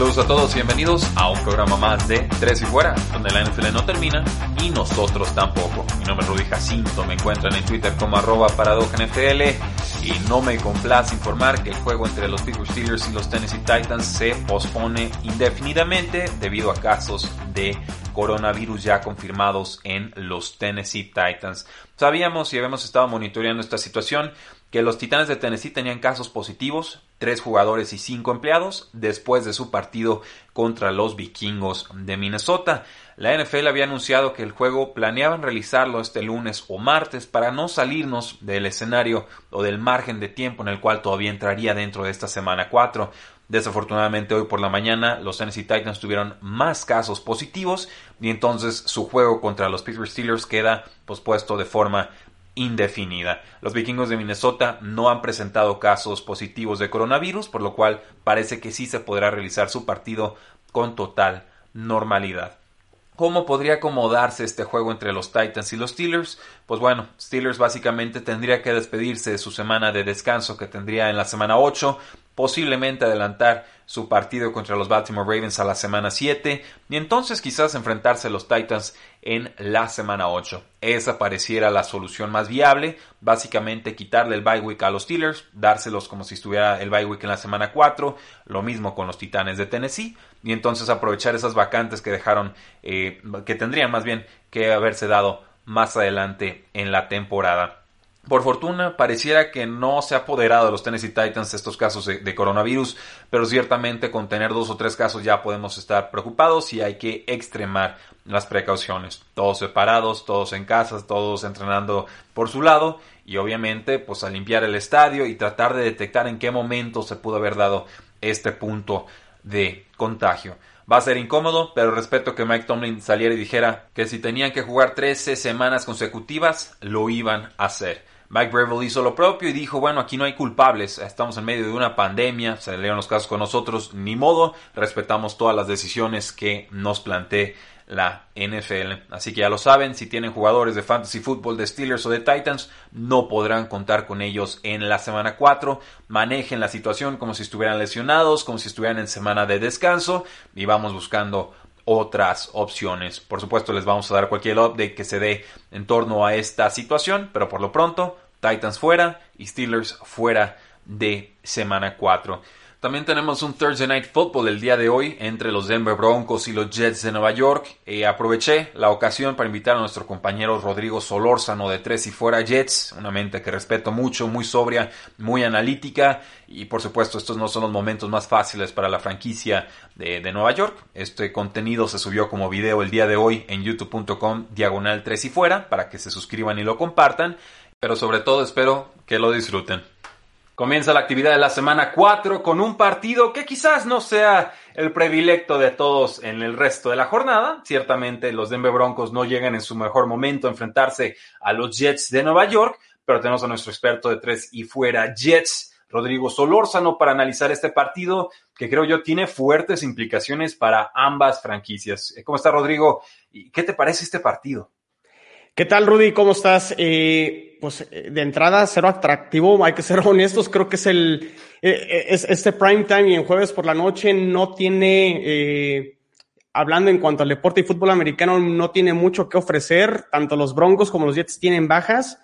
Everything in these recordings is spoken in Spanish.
Saludos a todos y bienvenidos a un programa más de Tres y Fuera, donde la NFL no termina y nosotros tampoco. Mi nombre es Rudy Jacinto, me encuentran en Twitter como arroba NFL y no me complace informar que el juego entre los Pittsburgh Steelers y los Tennessee Titans se pospone indefinidamente debido a casos de coronavirus ya confirmados en los Tennessee Titans. Sabíamos y habíamos estado monitoreando esta situación que los Titanes de Tennessee tenían casos positivos, tres jugadores y cinco empleados, después de su partido contra los vikingos de Minnesota. La NFL había anunciado que el juego planeaban realizarlo este lunes o martes para no salirnos del escenario o del margen de tiempo en el cual todavía entraría dentro de esta semana 4. Desafortunadamente hoy por la mañana los Tennessee Titans tuvieron más casos positivos y entonces su juego contra los Pittsburgh Steelers queda pospuesto de forma indefinida. Los vikingos de Minnesota no han presentado casos positivos de coronavirus, por lo cual parece que sí se podrá realizar su partido con total normalidad. ¿Cómo podría acomodarse este juego entre los Titans y los Steelers? Pues bueno, Steelers básicamente tendría que despedirse de su semana de descanso que tendría en la semana 8, posiblemente adelantar su partido contra los Baltimore Ravens a la semana 7 y entonces quizás enfrentarse a los Titans en la semana 8. Esa pareciera la solución más viable, básicamente quitarle el bye week a los Steelers, dárselos como si estuviera el bye week en la semana 4, lo mismo con los Titanes de Tennessee y entonces aprovechar esas vacantes que dejaron, eh, que tendrían más bien que haberse dado más adelante en la temporada. Por fortuna, pareciera que no se ha apoderado de los Tennessee Titans estos casos de, coronavirus, pero ciertamente con tener dos o tres casos ya podemos estar preocupados y hay que extremar las precauciones. Todos separados, todos en casas, todos entrenando por su lado y obviamente pues a limpiar el estadio y tratar de detectar en qué momento se pudo haber dado este punto de contagio. Va a ser incómodo, pero respeto que Mike Tomlin saliera y dijera que si tenían que jugar 13 semanas consecutivas, lo iban a hacer. Mike Breville hizo lo propio y dijo, bueno, aquí no hay culpables, estamos en medio de una pandemia, se leyeron los casos con nosotros, ni modo, respetamos todas las decisiones que nos plantee la NFL. Así que ya lo saben, si tienen jugadores de fantasy football de Steelers o de Titans, no podrán contar con ellos en la semana 4. Manejen la situación como si estuvieran lesionados, como si estuvieran en semana de descanso y vamos buscando otras opciones. Por supuesto, les vamos a dar cualquier update que se dé en torno a esta situación, pero por lo pronto, Titans fuera y Steelers fuera de semana 4. También tenemos un Thursday Night Football el día de hoy entre los Denver Broncos y los Jets de Nueva York. Eh, aproveché la ocasión para invitar a nuestro compañero Rodrigo Solórzano de Tres y Fuera Jets, una mente que respeto mucho, muy sobria, muy analítica y por supuesto estos no son los momentos más fáciles para la franquicia de, de Nueva York. Este contenido se subió como video el día de hoy en youtube.com diagonal Tres y Fuera para que se suscriban y lo compartan, pero sobre todo espero que lo disfruten. Comienza la actividad de la semana 4 con un partido que quizás no sea el predilecto de todos en el resto de la jornada. Ciertamente los Denver Broncos no llegan en su mejor momento a enfrentarse a los Jets de Nueva York, pero tenemos a nuestro experto de tres y fuera Jets, Rodrigo Solórzano, para analizar este partido que creo yo tiene fuertes implicaciones para ambas franquicias. ¿Cómo está Rodrigo? ¿Qué te parece este partido? ¿Qué tal, Rudy? ¿Cómo estás? Eh, pues eh, de entrada, cero atractivo, hay que ser honestos, creo que es el, eh, es, este prime time y en jueves por la noche no tiene, hablando en cuanto al deporte y fútbol americano, no tiene mucho que ofrecer, tanto los Broncos como los Jets tienen bajas,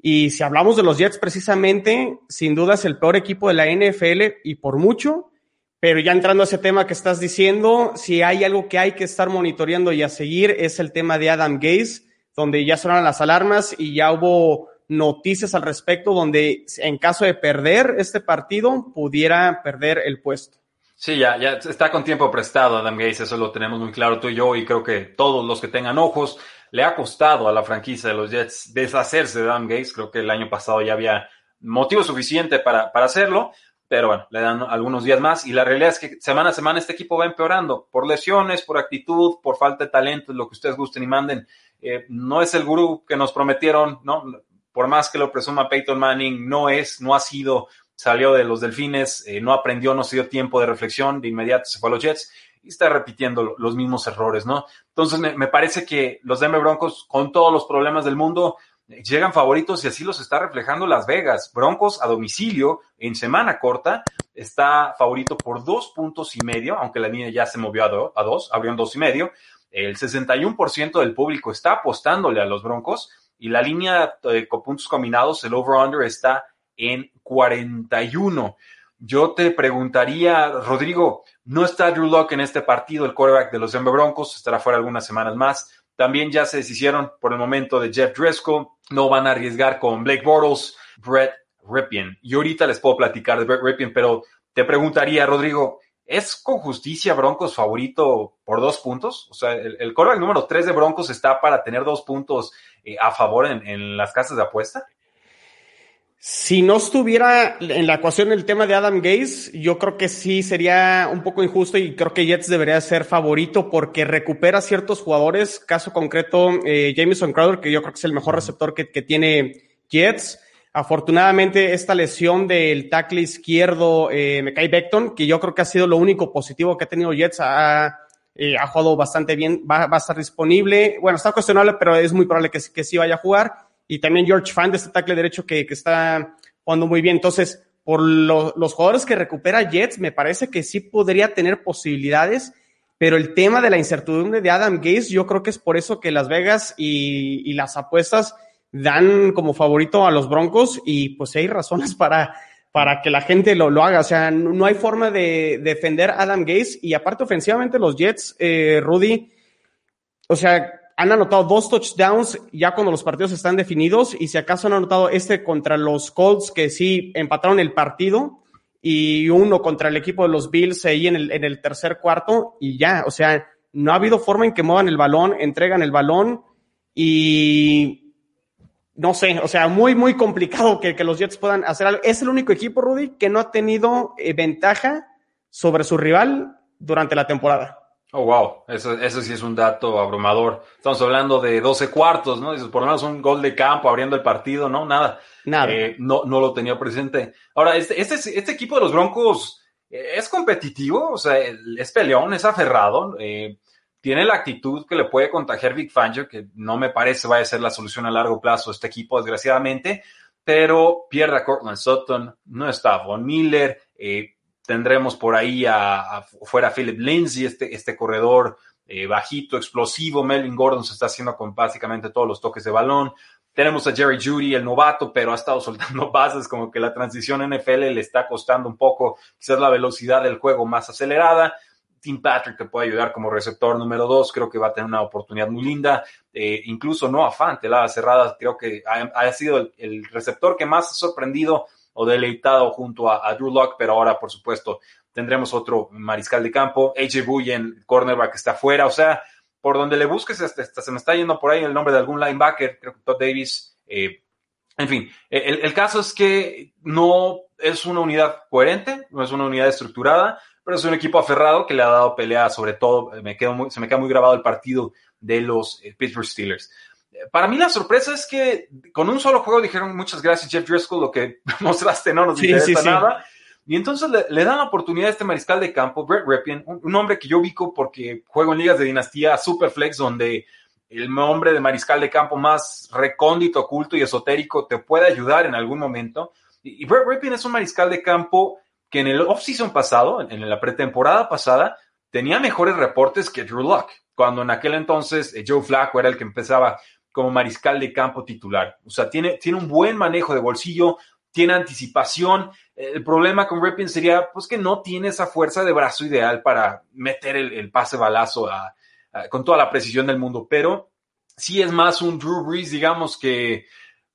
y si hablamos de los Jets precisamente, sin duda es el peor equipo de la NFL y por mucho, pero ya entrando a ese tema que estás diciendo, si hay algo que hay que estar monitoreando y a seguir es el tema de Adam Gaze donde ya sonaron las alarmas y ya hubo noticias al respecto donde en caso de perder este partido pudiera perder el puesto. Sí, ya, ya está con tiempo prestado Adam Gaze, eso lo tenemos muy claro tú y yo, y creo que todos los que tengan ojos, le ha costado a la franquicia de los Jets deshacerse de Adam Gaze, creo que el año pasado ya había motivo suficiente para, para hacerlo, pero bueno, le dan algunos días más y la realidad es que semana a semana este equipo va empeorando por lesiones, por actitud, por falta de talento, lo que ustedes gusten y manden. Eh, no es el gurú que nos prometieron, ¿no? Por más que lo presuma Peyton Manning, no es, no ha sido salió de los Delfines, eh, no aprendió, no se dio tiempo de reflexión, de inmediato se fue a los Jets y está repitiendo los mismos errores, ¿no? Entonces me, parece que los Denver Broncos, con todos los problemas del mundo, llegan favoritos y así los está reflejando Las Vegas. Broncos a domicilio en semana corta está favorito por dos puntos y medio, aunque la línea ya se movió a, dos, abrió en dos y medio. El 61% del público está apostándole a los Broncos y la línea de con puntos combinados, el over-under está en 41. Yo te preguntaría, Rodrigo, no está Drew Locke en este partido, el quarterback de los Denver Broncos, estará fuera algunas semanas más. También ya se deshicieron por el momento de Jeff Driscoll, no van a arriesgar con Blake Bortles, Brett Ripien. Y ahorita les puedo platicar de Brett Ripien, pero te preguntaría, Rodrigo, ¿es con justicia Broncos favorito por dos puntos? O sea, el, el quarterback número tres de Broncos está para tener dos puntos eh, a favor en, en las casas de apuesta. Si no estuviera en la ecuación el tema de Adam Gaze, yo creo que sí sería un poco injusto y creo que Jets debería ser favorito porque recupera ciertos jugadores. Caso concreto, eh, Jameson Crowder, que yo creo que es el mejor receptor que, que tiene Jets. Afortunadamente, esta lesión del tackle izquierdo, eh, Mekai Beckton, que yo creo que ha sido lo único positivo que ha tenido Jets, ha, eh, ha jugado bastante bien, va, va, a estar disponible. Bueno, está cuestionable, pero es muy probable que, que sí vaya a jugar y también George Fan de este tackle derecho que, que está jugando muy bien. Entonces, por lo, los jugadores que recupera Jets, me parece que sí podría tener posibilidades, pero el tema de la incertidumbre de Adam Gaze, yo creo que es por eso que Las Vegas y, y las apuestas dan como favorito a los Broncos y pues hay razones para, para que la gente lo, lo haga. O sea, no, no hay forma de, defender a Adam Gaze y aparte ofensivamente los Jets, eh, Rudy, o sea, han anotado dos touchdowns ya cuando los partidos están definidos y si acaso han anotado este contra los Colts que sí empataron el partido y uno contra el equipo de los Bills ahí en el, en el tercer cuarto y ya, o sea, no ha habido forma en que muevan el balón, entregan el balón y no sé, o sea, muy, muy complicado que, que los Jets puedan hacer algo. Es el único equipo, Rudy, que no ha tenido eh, ventaja sobre su rival durante la temporada. Oh, wow, eso, eso sí es un dato abrumador. Estamos hablando de 12 cuartos, ¿no? Dices, por lo menos un gol de campo abriendo el partido, ¿no? Nada. Nada. Eh, no, no lo tenía presente. Ahora, este, este, este equipo de los Broncos eh, es competitivo, o sea, es peleón, es aferrado, eh, tiene la actitud que le puede contagiar Vic Fangio, que no me parece vaya a ser la solución a largo plazo este equipo, desgraciadamente, pero pierde a Cortland Sutton, no está Von Miller, eh, Tendremos por ahí a, fuera Philip Lindsay, este, este corredor eh, bajito, explosivo. Melvin Gordon se está haciendo con básicamente todos los toques de balón. Tenemos a Jerry Judy, el novato, pero ha estado soltando bases, como que la transición NFL le está costando un poco, quizás la velocidad del juego más acelerada. Tim Patrick que puede ayudar como receptor número dos, creo que va a tener una oportunidad muy linda. Eh, incluso no Fante, la cerrada, creo que ha, sido el, el, receptor que más ha sorprendido o deleitado junto a, Drew Locke, pero ahora, por supuesto, tendremos otro mariscal de campo. AJ Bullen, cornerback, está fuera. O sea, por donde le busques, hasta, se me está yendo por ahí el nombre de algún linebacker, creo que Todd Davis. Eh, en fin, el, el, caso es que no es una unidad coherente, no es una unidad estructurada, pero es un equipo aferrado que le ha dado pelea, sobre todo, me quedo muy, se me queda muy grabado el partido de los eh, Pittsburgh Steelers para mí la sorpresa es que con un solo juego dijeron muchas gracias Jeff Driscoll, lo que mostraste no nos interesa nada. Y entonces le, dan la oportunidad a este mariscal de campo, Brett Ripien, un, hombre que yo ubico porque juego en ligas de dinastía Superflex, donde el nombre de mariscal de campo más recóndito, oculto y esotérico te puede ayudar en algún momento. Y, Brett Ripien es un mariscal de campo que en el off-season pasado, en, la pretemporada pasada, tenía mejores reportes que Drew Locke, cuando en aquel entonces eh, Joe Flacco era el que empezaba como mariscal de campo titular. O sea, tiene, tiene un buen manejo de bolsillo, tiene anticipación. El problema con Ripien sería pues que no tiene esa fuerza de brazo ideal para meter el, pase balazo con toda la precisión del mundo, pero sí es más un Drew Brees, digamos, que,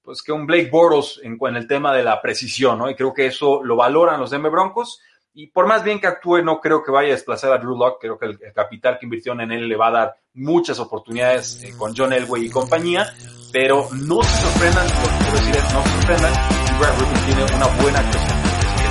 pues, que un Blake Boros en, en, el tema de la precisión, ¿no? Y creo que eso lo valoran los Denver Broncos. Y por más bien que actúe, no creo que vaya a desplazar a Drew Lock. Creo que el, capital que invirtió en él le va a dar muchas oportunidades eh, con John Elway y compañía. Pero no se sorprendan, lo que quiero decir es no se sorprendan si Brad Rubin tiene una buena actuación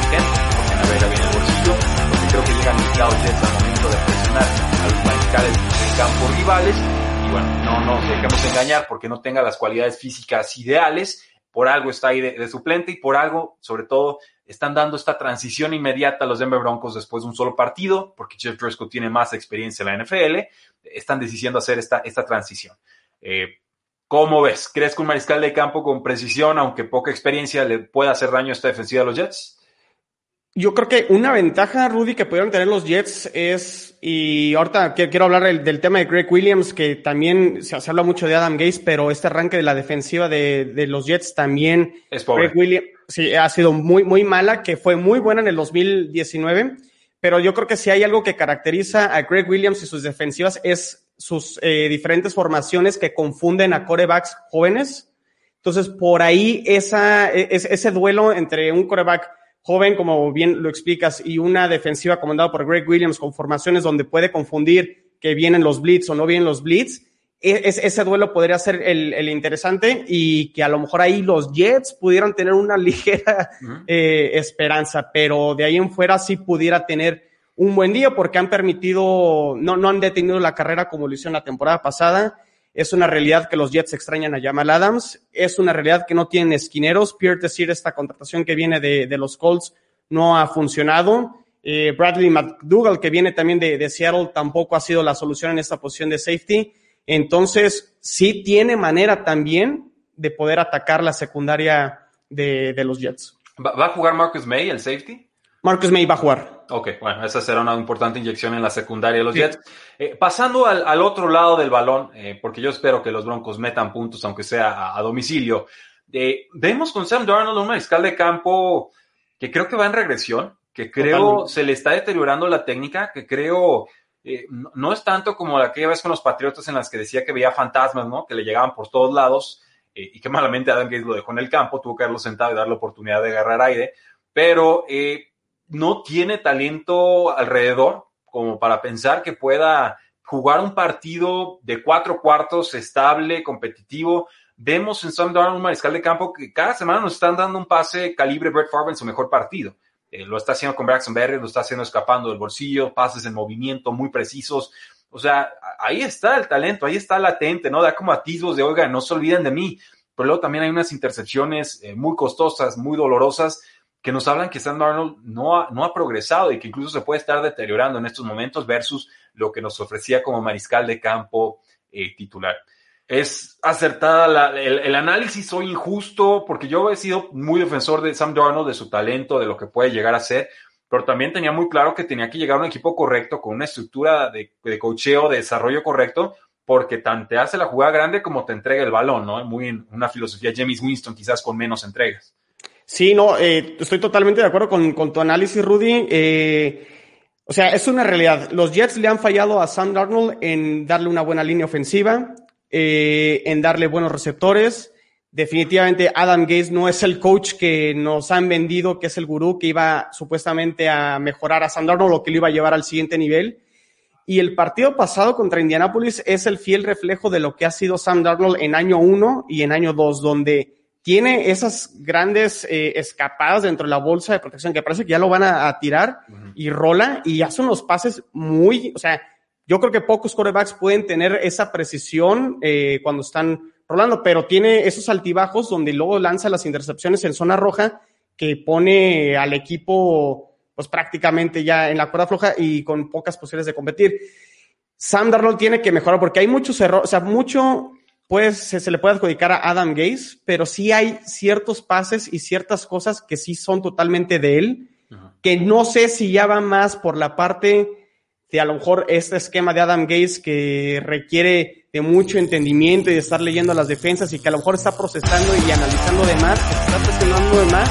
porque navega bien el bolsillo, porque creo que llegan limitados Jets al momento de presionar a los mariscales de campo rivales. Bueno, no nos dejemos engañar porque no tenga las cualidades físicas ideales. Por algo está ahí de, de suplente y por algo, sobre todo, están dando esta transición inmediata a los Denver Broncos después de un solo partido, porque Jeff Driscoll tiene más experiencia en la NFL, están decidiendo hacer esta, esta transición. Eh, ¿Cómo ves? ¿Crees que un mariscal de campo con precisión, aunque poca experiencia, le pueda hacer daño a esta defensiva a los Jets? Yo creo que una ventaja, Rudy, que pudieron tener los Jets es, y ahorita quiero hablar del, tema de Greg Williams, que también se, habla mucho de Adam Gaze, pero este arranque de la defensiva de, de los Jets también. Es pobre. Greg Williams, sí, ha sido muy, muy mala, que fue muy buena en el 2019, pero yo creo que si hay algo que caracteriza a Greg Williams y sus defensivas es sus eh, diferentes formaciones que confunden a corebacks jóvenes. Entonces, por ahí esa, e, ese duelo entre un coreback joven, como bien lo explicas, y una defensiva comandada por Greg Williams con formaciones donde puede confundir que vienen los blitz o no vienen los blitz, e-, es, ese duelo podría ser el, interesante y que a lo mejor ahí los Jets pudieran tener una ligera eh, esperanza, pero de ahí en fuera sí pudiera tener un buen día porque han permitido, no, no han detenido la carrera como lo hicieron la temporada pasada es una realidad que los Jets extrañan a Jamal Adams. Es una realidad que no tienen esquineros. Pierre decir, esta contratación que viene de, de los Colts no ha funcionado. Eh, Bradley McDougall, que viene también de, de, Seattle, tampoco ha sido la solución en esta posición de safety. Entonces, sí tiene manera también de poder atacar la secundaria de, de los Jets. ¿Va a jugar Marcus May, el safety? Marcus May va a jugar. Ok, bueno, esa será una importante inyección en la secundaria de los Jets. Eh, pasando al, otro lado del balón, eh, porque yo espero que los Broncos metan puntos, aunque sea a, domicilio. Eh, vemos con Sam Darnold un mariscal de campo que creo que va en regresión, que creo se le está deteriorando la técnica, que creo no, es tanto como aquella vez con los Patriotas en las que decía que veía fantasmas, ¿no? Que le llegaban por todos lados y que malamente Adam Gates lo dejó en el campo, tuvo que haberlo sentado y darle oportunidad de agarrar aire, pero no tiene talento alrededor como para pensar que pueda jugar un partido de cuatro cuartos estable, competitivo. Vemos en Sam Darnold un mariscal de campo que cada semana nos están dando un pase calibre Brett Favre en su mejor partido. Eh, lo está haciendo con Braxton Berry, lo está haciendo escapando del bolsillo, pases en movimiento muy precisos. O sea, ahí está el talento, ahí está latente, ¿no? Da como atisbos de, oiga, no se olviden de mí. Pero luego también hay unas intercepciones eh, muy costosas, muy dolorosas, que nos hablan que Sam Darnold no ha, no ha progresado y que incluso se puede estar deteriorando en estos momentos versus lo que nos ofrecía como mariscal de campo eh, titular. Es acertada el, análisis o injusto, porque yo he sido muy defensor de Sam Darnold, de su talento, de lo que puede llegar a ser, pero también tenía muy claro que tenía que llegar a un equipo correcto, con una estructura de, cocheo, de desarrollo correcto, porque tanto te hace la jugada grande como te entrega el balón, ¿no? Muy en una filosofía James Winston, quizás con menos entregas. Sí, no, eh, estoy totalmente de acuerdo con, tu análisis, Rudy. Eh, o sea, es una realidad. Los Jets le han fallado a Sam Darnold en darle una buena línea ofensiva, eh, en darle buenos receptores. Definitivamente Adam Gates no es el coach que nos han vendido, que es el gurú que iba supuestamente a mejorar a Sam Darnold o que lo iba a llevar al siguiente nivel. Y el partido pasado contra Indianapolis es el fiel reflejo de lo que ha sido Sam Darnold en año uno y en año dos, donde tiene esas grandes eh, escapadas dentro de la bolsa de protección que parece que ya lo van a, tirar y rola y hacen unos pases muy, o sea, yo creo que pocos corebacks pueden tener esa precisión eh, cuando están rolando, pero tiene esos altibajos donde luego lanza las intercepciones en zona roja que pone al equipo pues prácticamente ya en la cuerda floja y con pocas posibilidades de competir. Sam Darnold tiene que mejorar porque hay muchos errores, o sea, mucho pues se, le puede adjudicar a Adam Gaze, pero sí hay ciertos pases y ciertas cosas que sí son totalmente de él, que no sé si ya va más por la parte de a lo mejor este esquema de Adam Gaze que requiere de mucho entendimiento y de estar leyendo las defensas y que a lo mejor está procesando y analizando de más, que se está presionando de más,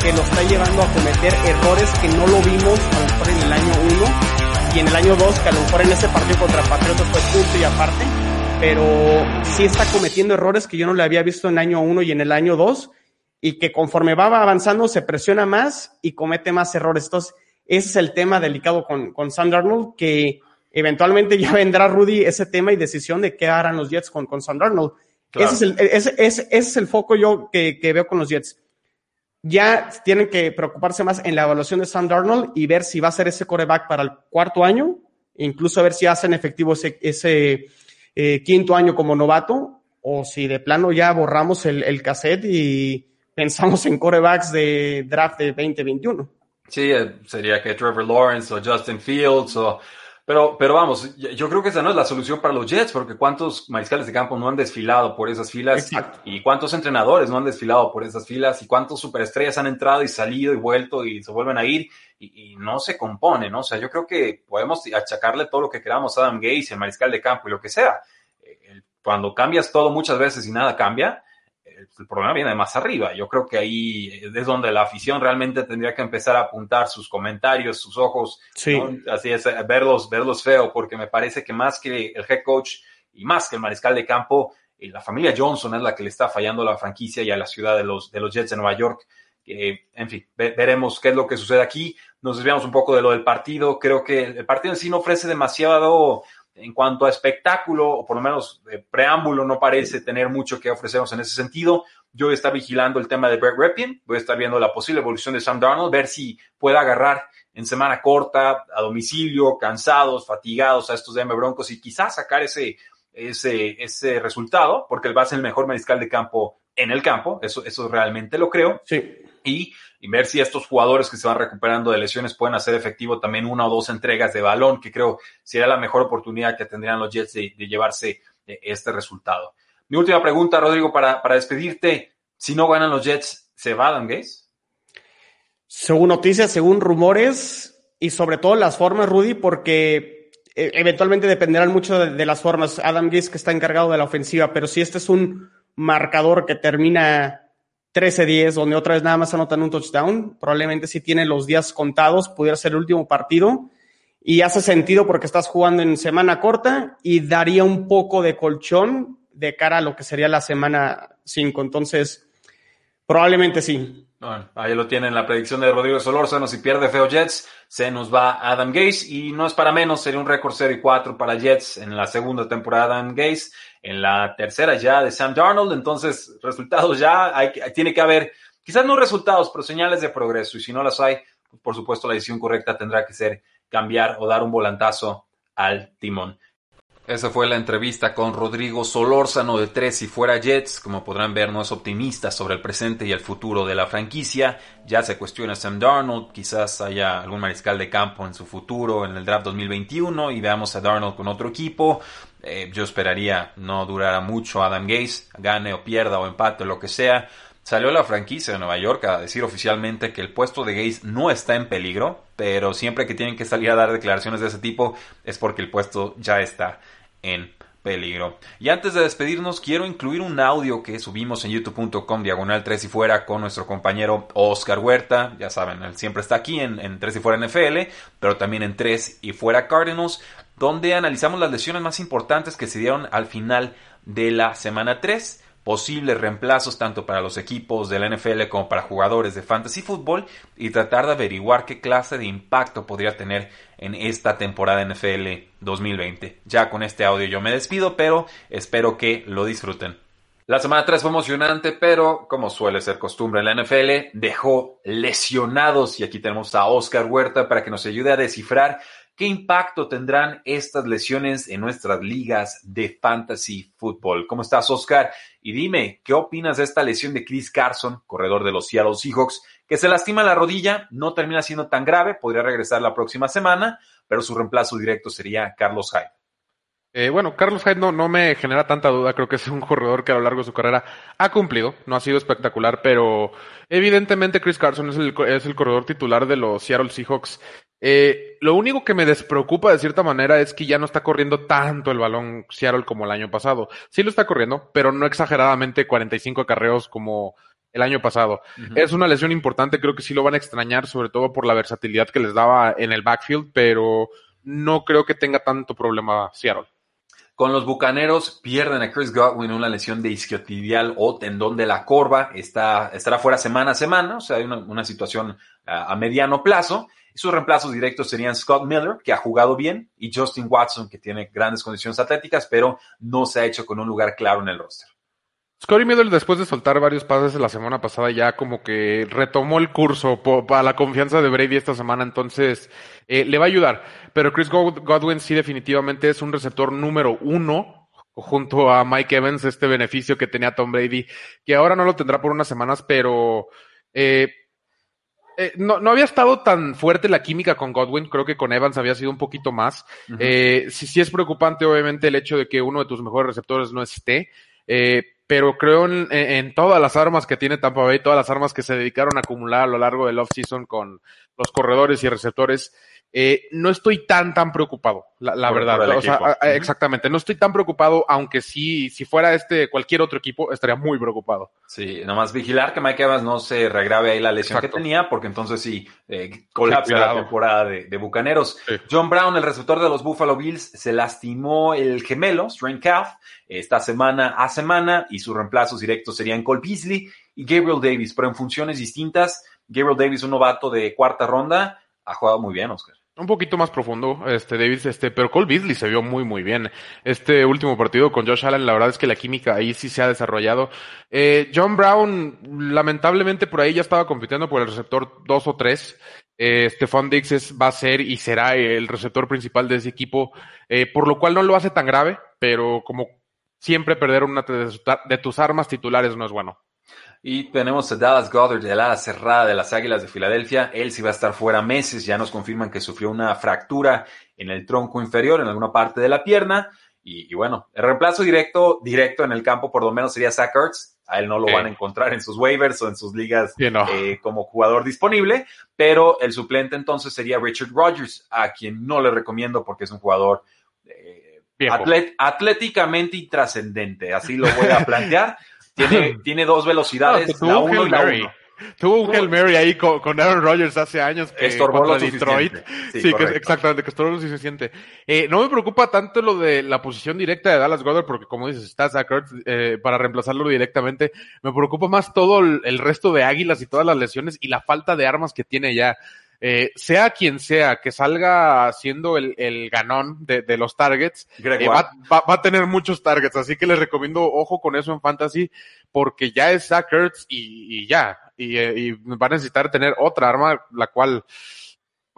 que lo está llevando a cometer errores que no lo vimos a lo mejor en el año 1 y en el año 2, que a lo mejor en ese partido contra Patriotas fue punto y aparte pero sí está cometiendo errores que yo no le había visto en el año 1 y en el año 2 y que conforme va avanzando se presiona más y comete más errores. Entonces, ese es el tema delicado con, con Sam Darnold, que eventualmente ya vendrá Rudy ese tema y decisión de qué harán los Jets con, con Sam Darnold. Ese, es el, ese, ese, es el foco yo que, que, veo con los Jets. Ya tienen que preocuparse más en la evaluación de Sam Darnold y ver si va a ser ese coreback para el cuarto año, incluso ver si hacen efectivo ese, ese eh, quinto año como novato, o si de plano ya borramos el, el cassette y pensamos en corebacks de draft de 2021. Sí, eh, sería que Trevor Lawrence o Justin Fields o pero, pero vamos, yo creo que esa no es la solución para los Jets, porque cuántos mariscales de campo no han desfilado por esas filas Exacto. y cuántos entrenadores no han desfilado por esas filas y cuántos superestrellas han entrado y salido y vuelto y se vuelven a ir y, y no se compone, ¿no? O sea, yo creo que podemos achacarle todo lo que queramos a Adam Gates, el mariscal de campo y lo que sea. Cuando cambias todo muchas veces y nada cambia, el problema viene más arriba. Yo creo que ahí es donde la afición realmente tendría que empezar a apuntar sus comentarios, sus ojos, sí. ¿no? así es, verlos, verlos feo, porque me parece que más que el head coach y más que el mariscal de campo, eh, la familia Johnson es la que le está fallando a la franquicia y a la ciudad de los, de los Jets de Nueva York. Eh, en fin, ve, veremos qué es lo que sucede aquí. Nos desviamos un poco de lo del partido. Creo que el partido en sí no ofrece demasiado en cuanto a espectáculo, o por lo menos de preámbulo, no parece tener mucho que ofrecernos en ese sentido. Yo voy a estar vigilando el tema de Brett Repien, voy a estar viendo la posible evolución de Sam Darnold, ver si puede agarrar en semana corta, a domicilio, cansados, fatigados a estos Denver Broncos y quizás sacar ese, ese, ese resultado, porque él va a ser el mejor mariscal de campo en el campo, eso, eso realmente lo creo. Sí. Y, ver si estos jugadores que se van recuperando de lesiones pueden hacer efectivo también una o dos entregas de balón, que creo sería la mejor oportunidad que tendrían los Jets de, llevarse este resultado. Mi última pregunta, Rodrigo, para, para despedirte. Si no ganan los Jets, ¿se va Adam Gaze? Según noticias, según rumores y sobre todo las formas, Rudy, porque eventualmente dependerán mucho de, de las formas. Adam Gaze que está encargado de la ofensiva, pero si este es un marcador que termina 13-10, donde otra vez nada más anotan un touchdown, probablemente si tiene los días contados, pudiera ser el último partido. Y hace sentido porque estás jugando en semana corta y daría un poco de colchón de cara a lo que sería la semana 5. Entonces, probablemente sí. Bueno, ahí lo tienen la predicción de Rodrigo Solórzano. Si pierde feo Jets, se nos va Adam Gaze. Y no es para menos, sería un récord 0 y 4 para Jets en la segunda temporada de Adam Gaze. En la tercera ya de Sam Darnold. Entonces, resultados ya, hay, tiene que haber, quizás no resultados, pero señales de progreso. Y si no las hay, por supuesto la decisión correcta tendrá que ser cambiar o dar un volantazo al timón. Esa fue la entrevista con Rodrigo Solórzano de Tres y Fuera Jets. Como podrán ver, no es optimista sobre el presente y el futuro de la franquicia. Ya se cuestiona Sam Darnold, quizás haya algún mariscal de campo en su futuro en el draft 2021 y veamos a Darnold con otro equipo. Eh, yo esperaría no durará mucho Adam Gase, gane o pierda o empate o lo que sea. Salió la franquicia de Nueva York a decir oficialmente que el puesto de Gaze no está en peligro, pero siempre que tienen que salir a dar declaraciones de ese tipo es porque el puesto ya está en peligro. Y antes de despedirnos, quiero incluir un audio que subimos en youtube.com diagonal 3 y fuera con nuestro compañero Oscar Huerta. Ya saben, él siempre está aquí en, en 3 y fuera NFL, pero también en 3 y fuera Cardinals, donde analizamos las lesiones más importantes que se dieron al final de la semana 3 posibles reemplazos tanto para los equipos de la NFL como para jugadores de fantasy fútbol y tratar de averiguar qué clase de impacto podría tener en esta temporada NFL 2020. Ya con este audio yo me despido, pero espero que lo disfruten. La semana 3 fue emocionante, pero como suele ser costumbre en la NFL, dejó lesionados y aquí tenemos a Oscar Huerta para que nos ayude a descifrar ¿Qué impacto tendrán estas lesiones en nuestras ligas de fantasy fútbol? ¿Cómo estás, Oscar? Y dime, ¿qué opinas de esta lesión de Chris Carson, corredor de los Seattle Seahawks, que se lastima la rodilla, no termina siendo tan grave, podría regresar la próxima semana, pero su reemplazo directo sería Carlos Hyde? Eh, bueno, Carlos Hyde no, no, me genera tanta duda, creo que es un corredor que a lo largo de su carrera ha cumplido, no ha sido espectacular, pero evidentemente Chris Carson es el, es el corredor titular de los Seattle Seahawks. Eh, lo único que me despreocupa de cierta manera es que ya no está corriendo tanto el balón Seattle como el año pasado. Sí lo está corriendo, pero no exageradamente 45 carreos como el año pasado. Uh -huh. Es una lesión importante, creo que sí lo van a extrañar, sobre todo por la versatilidad que les daba en el backfield, pero no creo que tenga tanto problema Seattle. Con los Bucaneros pierden a Chris Godwin una lesión de isquiotibial o tendón de la corva. Está, estará fuera semana a semana, o sea, hay una, una situación a, mediano plazo. Y sus reemplazos directos serían Scott Miller, que ha jugado bien, y Justin Watson, que tiene grandes condiciones atléticas, pero no se ha hecho con un lugar claro en el roster. Scotty Miller, después de soltar varios pases la semana pasada, ya como que retomó el curso para la confianza de Brady esta semana, entonces eh, le va a ayudar. Pero Chris Godwin sí definitivamente es un receptor número uno junto a Mike Evans, este beneficio que tenía Tom Brady, que ahora no lo tendrá por unas semanas, pero eh, eh, no, no, había estado tan fuerte la química con Godwin, creo que con Evans había sido un poquito más. Uh -huh. eh, sí, sí es preocupante, obviamente, el hecho de que uno de tus mejores receptores no esté. Eh, pero creo en, en, todas las armas que tiene Tampa Bay, todas las armas que se dedicaron a acumular a lo largo del off-season con los corredores y receptores. Eh, no estoy tan, tan preocupado, la, la por, verdad. Por o sea, uh -huh. Exactamente, no estoy tan preocupado, aunque sí, si fuera este cualquier otro equipo, estaría muy preocupado. Sí, nomás vigilar que Mike Evans no se regrave ahí la lesión Exacto. que tenía, porque entonces sí, eh, colapsa sí, la temporada de, de Bucaneros. Sí. John Brown, el receptor de los Buffalo Bills, se lastimó el gemelo, strain calf, esta semana a semana, y sus reemplazos directos serían Cole Beasley y Gabriel Davis, pero en funciones distintas. Gabriel Davis, un novato de cuarta ronda, ha jugado muy bien, Oscar. Un poquito más profundo, este Davis, este, pero Cole Beasley se vio muy, muy bien. Este último partido con Josh Allen, la verdad es que la química ahí sí se ha desarrollado. Eh, John Brown, lamentablemente por ahí ya estaba compitiendo por el receptor 2 o 3. Eh, Stephon Diggs va a ser y será el receptor principal de ese equipo, eh, por lo cual no lo hace tan grave, pero como siempre perder una de tus armas titulares no es bueno. Y tenemos a Dallas Goddard de la cerrada de las Águilas de Filadelfia. Él sí va a estar fuera meses. Ya nos confirman que sufrió una fractura en el tronco inferior, en alguna parte de la pierna. Y, y bueno, el reemplazo directo, directo en el campo por lo menos sería Zach Ertz. A él no lo van a encontrar en sus waivers o en sus ligas sí, no. eh, como jugador disponible. Pero el suplente entonces sería Richard Rodgers, a quien no le recomiendo porque es un jugador eh, atlet atléticamente intrascendente. Así lo voy a plantear. Tiene, tiene dos velocidades, no, la uno y la uno. Tuvo un Hail Mary ahí con, con, Aaron Rodgers hace años que estorbó contra Detroit. Sí, sí que exactamente, que estorbó lo suficiente. Eh, no me preocupa tanto lo de la posición directa de Dallas Goddard, porque como dices, está Zach eh, para reemplazarlo directamente. Me preocupa más todo el, el, resto de águilas y todas las lesiones y la falta de armas que tiene ya. Eh, sea quien sea que salga siendo el, el ganón de, de, los targets, eh, va, va, va, a tener muchos targets, así que les recomiendo ojo con eso en fantasy, porque ya es Zach Ertz y, y ya, y, eh, y, va a necesitar tener otra arma, la cual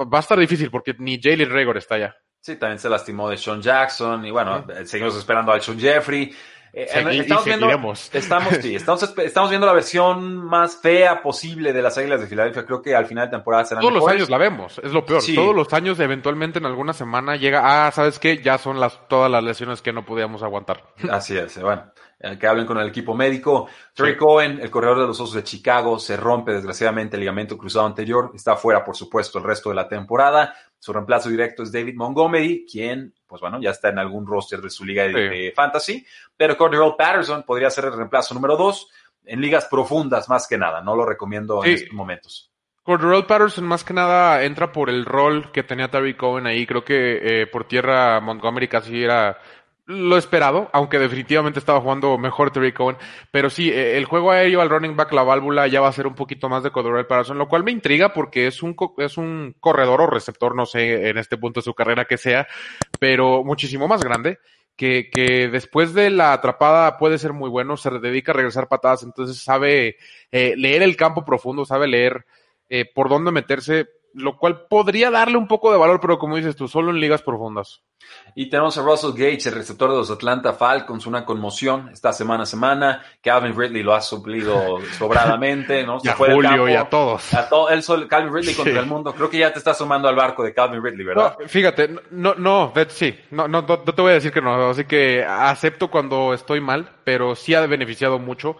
va a estar difícil porque ni Jalen Regor está allá. Sí, también se lastimó de Sean Jackson y bueno, ¿Sí? seguimos esperando a Sean Jeffrey. Eh, estamos, viendo, estamos, sí, estamos, estamos, viendo la versión más fea posible de las Águilas de Filadelfia. Creo que al final de temporada serán Todos mejores. los años la vemos, es lo peor. Sí. Todos los años, eventualmente en alguna semana llega, ah, ¿sabes qué? Ya son las, todas las lesiones que no podíamos aguantar. Así es, bueno. Que hablen con el equipo médico. Trey sí. Cohen, el corredor de los Osos de Chicago, se rompe desgraciadamente el ligamento cruzado anterior. Está fuera, por supuesto, el resto de la temporada. Su reemplazo directo es David Montgomery, quien, pues bueno, ya está en algún roster de su liga de, sí. de fantasy. Pero Cordero Patterson podría ser el reemplazo número dos en ligas profundas, más que nada. No lo recomiendo sí. en estos momentos. Cordero Patterson más que nada entra por el rol que tenía Terry Cohen ahí. Creo que eh, por tierra Montgomery casi era lo esperado, aunque definitivamente estaba jugando mejor Terry Cohen. Pero sí, eh, el juego aéreo al running back, la válvula, ya va a ser un poquito más de Cordero Patterson, lo cual me intriga porque es un, es un corredor o receptor, no sé en este punto de su carrera que sea, pero muchísimo más grande. Que, que después de la atrapada puede ser muy bueno, se dedica a regresar patadas, entonces sabe eh, leer el campo profundo, sabe leer eh, por dónde meterse, lo cual podría darle un poco de valor, pero como dices tú, solo en ligas profundas. Y tenemos a Russell Gage, el receptor de los Atlanta Falcons, una conmoción esta semana a semana. Calvin Ridley lo ha suplido sobradamente, ¿no? Se y a fue Julio campo, y a todos. A to el sol, Calvin Ridley contra sí. el mundo. Creo que ya te estás sumando al barco de Calvin Ridley, ¿verdad? No, fíjate, no, no, sí, no, no, no, te voy a decir que no. Así que acepto cuando estoy mal, pero sí ha beneficiado mucho.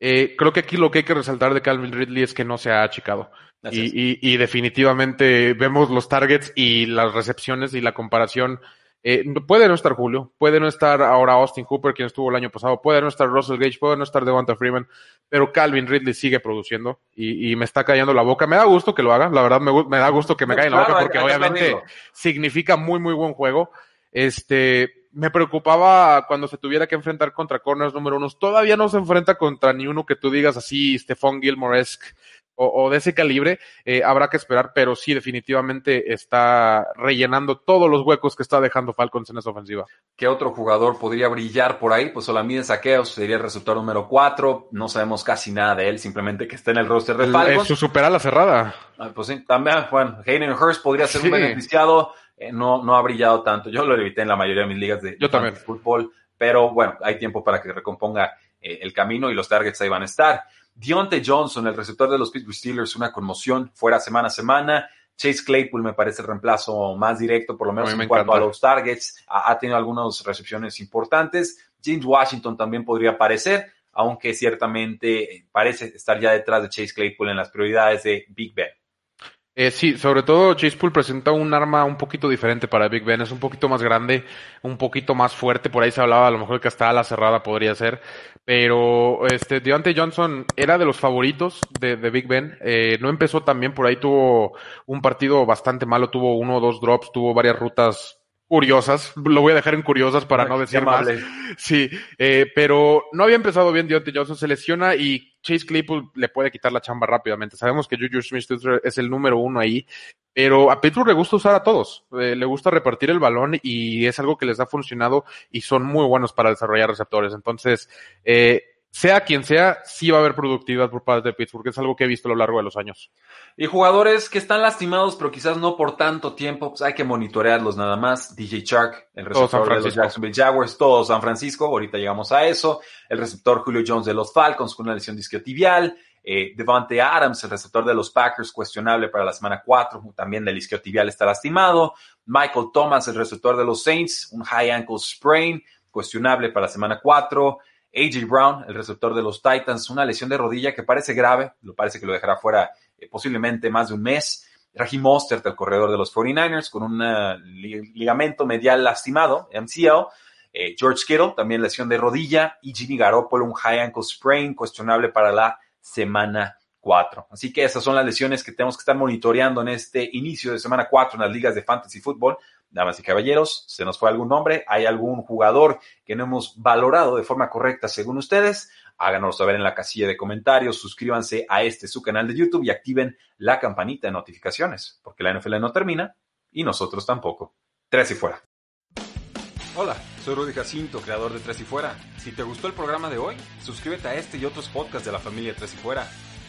Eh, creo que aquí lo que hay que resaltar de Calvin Ridley es que no se ha achicado. Y, y, y, definitivamente vemos los targets y las recepciones y la comparación. Eh, puede no estar Julio, puede no estar ahora Austin Cooper, quien estuvo el año pasado, puede no estar Russell Gage, puede no estar Devonta Freeman, pero Calvin Ridley sigue produciendo y, y, me está callando la boca. Me da gusto que lo haga, la verdad me, me da gusto que me caiga en la boca porque obviamente significa muy, muy buen juego. Este, me preocupaba cuando se tuviera que enfrentar contra corners número uno. Todavía no se enfrenta contra ni uno que tú digas así, Stephon Gilmore-esque o, de ese calibre, eh, habrá que esperar, pero sí, definitivamente está rellenando todos los huecos que está dejando Falcons en esa ofensiva. ¿Qué otro jugador podría brillar por ahí? Pues Solamente Saqueos sería el resultado número cuatro. No sabemos casi nada de él, simplemente que está en el roster de Falcons. Su supera la cerrada. Ah, pues sí, también, bueno, Hayden Hurst podría ser un beneficiado. Eh, no, no ha brillado tanto. Yo lo evité en la mayoría de mis ligas de, Yo también. fútbol, pero bueno, hay tiempo para que recomponga eh, el camino y los targets ahí van a estar. Deontay Johnson, el receptor de los Pittsburgh Steelers, una conmoción fuera semana a semana. Chase Claypool me parece el reemplazo más directo, por lo menos en cuanto a los targets. Ha, tenido algunas recepciones importantes. James Washington también podría aparecer, aunque ciertamente parece estar ya detrás de Chase Claypool en las prioridades de Big Ben. Eh, sí, sobre todo Chase Pool presenta un arma un poquito diferente para Big Ben, es un poquito más grande, un poquito más fuerte, por ahí se hablaba a lo mejor que hasta la cerrada podría ser, pero este Deontay Johnson era de los favoritos de, Big Ben, eh, no empezó también, por ahí tuvo un partido bastante malo, tuvo uno o dos drops, tuvo varias rutas curiosas, lo voy a dejar en curiosas para no decir más. Sí, eh, pero no había empezado bien Deontay Johnson, se lesiona y Chase Claypool le puede quitar la chamba rápidamente. Sabemos que Juju Smith es el número uno ahí, pero a Pittsburgh le gusta usar a todos, eh, le gusta repartir el balón y es algo que les ha funcionado y son muy buenos para desarrollar receptores. Entonces, eh, sea quien sea, sí va a haber productividad por parte de Pittsburgh, es algo que he visto a lo largo de los años. Y jugadores que están lastimados, pero quizás no por tanto tiempo, pues hay que monitorearlos nada más. DJ Shark, el receptor de los Jacksonville Jaguars, todo San Francisco, ahorita llegamos a eso. El receptor Julio Jones de los Falcons con una lesión disquiotibial. Eh, Devante Adams, el receptor de los Packers, cuestionable para la semana 4, también del isquiotibial está lastimado. Michael Thomas, el receptor de los Saints, un high ankle sprain, cuestionable para la semana 4. AJ Brown, el receptor de los Titans, una lesión de rodilla que parece grave, lo parece que lo dejará fuera eh, posiblemente más de un mes. Raheem Mostert, el corredor de los 49ers, con un eh, ligamento medial lastimado, MCL. Eh, George Kittle, también lesión de rodilla. Y Jimmy Garoppolo, un high ankle sprain, cuestionable para la semana 4. Así que esas son las lesiones que tenemos que estar monitoreando en este inicio de semana 4 en las ligas de fantasy fútbol damas y caballeros, ¿se nos fue algún nombre? ¿Hay algún jugador que no hemos valorado de forma correcta según ustedes? Háganoslo saber en la casilla de comentarios, suscríbanse a este su canal de YouTube y activen la campanita de notificaciones, porque la NFL no termina y nosotros tampoco. Tres y fuera. Hola, soy Rudy Jacinto, creador de Tres y Fuera. Si te gustó el programa de hoy, suscríbete a este y otros podcasts de la familia Tres y Fuera